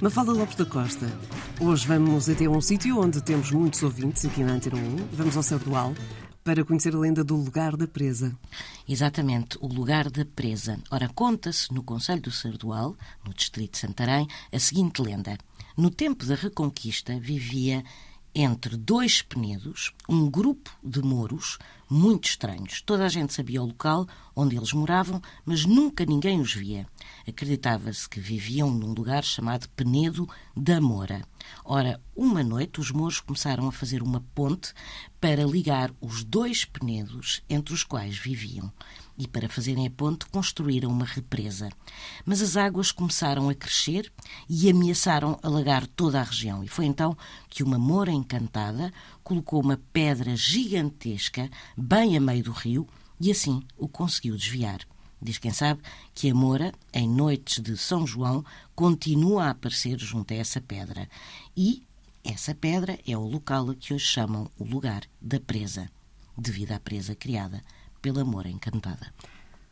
Mafalda Lopes da Costa, hoje vamos até um sítio onde temos muitos ouvintes aqui na Antena 1. Vamos ao Sardual para conhecer a lenda do lugar da presa. Exatamente, o lugar da presa. Ora, conta-se no Conselho do Sardual, no distrito de Santarém, a seguinte lenda. No tempo da Reconquista vivia entre dois penedos um grupo de mouros muito estranhos. Toda a gente sabia o local onde eles moravam, mas nunca ninguém os via. Acreditava-se que viviam num lugar chamado Penedo da Moura. Ora, uma noite os mouros começaram a fazer uma ponte para ligar os dois penedos entre os quais viviam. E para fazerem a ponte construíram uma represa. Mas as águas começaram a crescer e ameaçaram alagar toda a região. E foi então que uma moura encantada colocou uma pedra gigantesca bem a meio do rio e assim o conseguiu desviar. Diz quem sabe que a Moura, em noites de São João, continua a aparecer junto a essa pedra. E essa pedra é o local a que hoje chamam o lugar da presa, devido à presa criada pela Moura encantada.